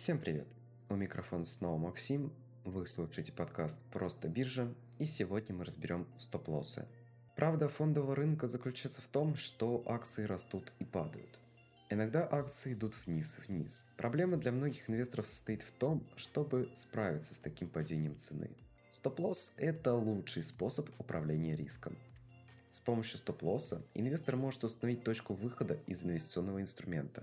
Всем привет! У микрофона снова Максим, вы слушаете подкаст «Просто биржа», и сегодня мы разберем стоп-лоссы. Правда фондового рынка заключается в том, что акции растут и падают. Иногда акции идут вниз и вниз. Проблема для многих инвесторов состоит в том, чтобы справиться с таким падением цены. Стоп-лосс – это лучший способ управления риском. С помощью стоп-лосса инвестор может установить точку выхода из инвестиционного инструмента.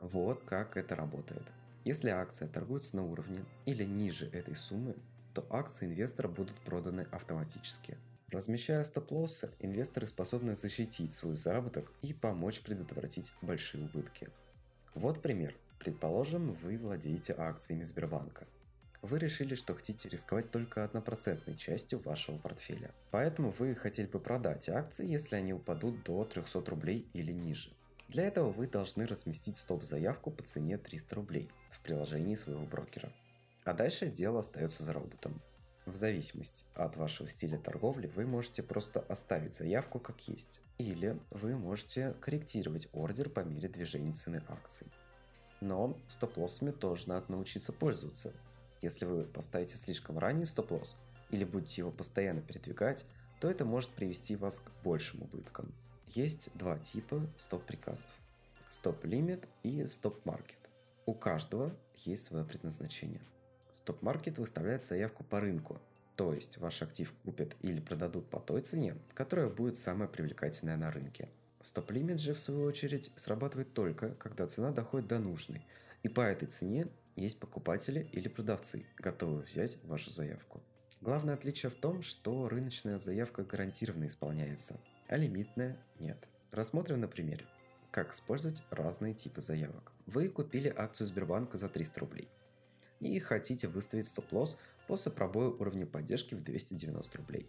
Вот как это работает. Если акция торгуется на уровне или ниже этой суммы, то акции инвестора будут проданы автоматически. Размещая стоп-лоссы, инвесторы способны защитить свой заработок и помочь предотвратить большие убытки. Вот пример. Предположим, вы владеете акциями Сбербанка. Вы решили, что хотите рисковать только однопроцентной частью вашего портфеля. Поэтому вы хотели бы продать акции, если они упадут до 300 рублей или ниже. Для этого вы должны разместить стоп-заявку по цене 300 рублей в приложении своего брокера. А дальше дело остается за роботом. В зависимости от вашего стиля торговли вы можете просто оставить заявку как есть, или вы можете корректировать ордер по мере движения цены акций. Но стоп-лоссами тоже надо научиться пользоваться. Если вы поставите слишком ранний стоп-лосс или будете его постоянно передвигать, то это может привести вас к большим убыткам. Есть два типа стоп-приказов. Стоп-лимит и стоп-маркет. У каждого есть свое предназначение. Стоп-маркет выставляет заявку по рынку, то есть ваш актив купят или продадут по той цене, которая будет самая привлекательная на рынке. Стоп-лимит же, в свою очередь, срабатывает только, когда цена доходит до нужной, и по этой цене есть покупатели или продавцы, готовые взять вашу заявку. Главное отличие в том, что рыночная заявка гарантированно исполняется, а лимитная нет. Рассмотрим на примере. Как использовать разные типы заявок. Вы купили акцию Сбербанка за 300 рублей и хотите выставить стоп-лосс после пробоя уровня поддержки в 290 рублей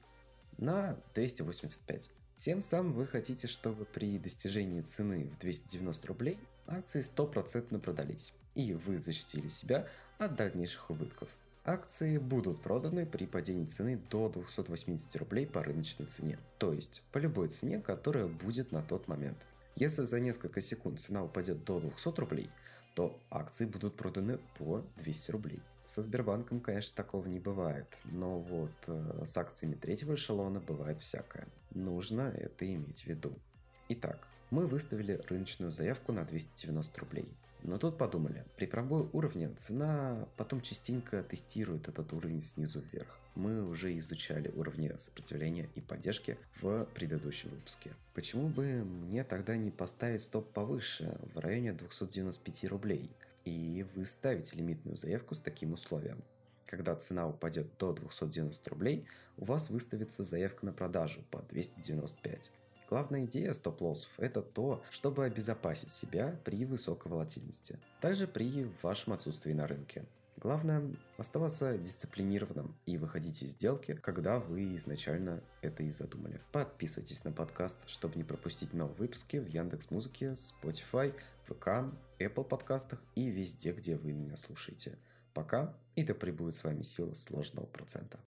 на 285. Тем самым вы хотите, чтобы при достижении цены в 290 рублей акции 100% продались, и вы защитили себя от дальнейших убытков. Акции будут проданы при падении цены до 280 рублей по рыночной цене, то есть по любой цене, которая будет на тот момент. Если за несколько секунд цена упадет до 200 рублей, то акции будут проданы по 200 рублей. Со Сбербанком, конечно, такого не бывает, но вот э, с акциями третьего эшелона бывает всякое. Нужно это иметь в виду. Итак, мы выставили рыночную заявку на 290 рублей. Но тут подумали, при пробое уровня цена потом частенько тестирует этот уровень снизу вверх. Мы уже изучали уровни сопротивления и поддержки в предыдущем выпуске. Почему бы мне тогда не поставить стоп повыше, в районе 295 рублей? И вы ставите лимитную заявку с таким условием. Когда цена упадет до 290 рублей, у вас выставится заявка на продажу по 295. Главная идея стоп-лоссов – это то, чтобы обезопасить себя при высокой волатильности, также при вашем отсутствии на рынке. Главное оставаться дисциплинированным и выходить из сделки, когда вы изначально это и задумали. Подписывайтесь на подкаст, чтобы не пропустить новые выпуски в Яндекс Музыке, Spotify, ВК, Apple подкастах и везде, где вы меня слушаете. Пока и да пребудет с вами сила сложного процента.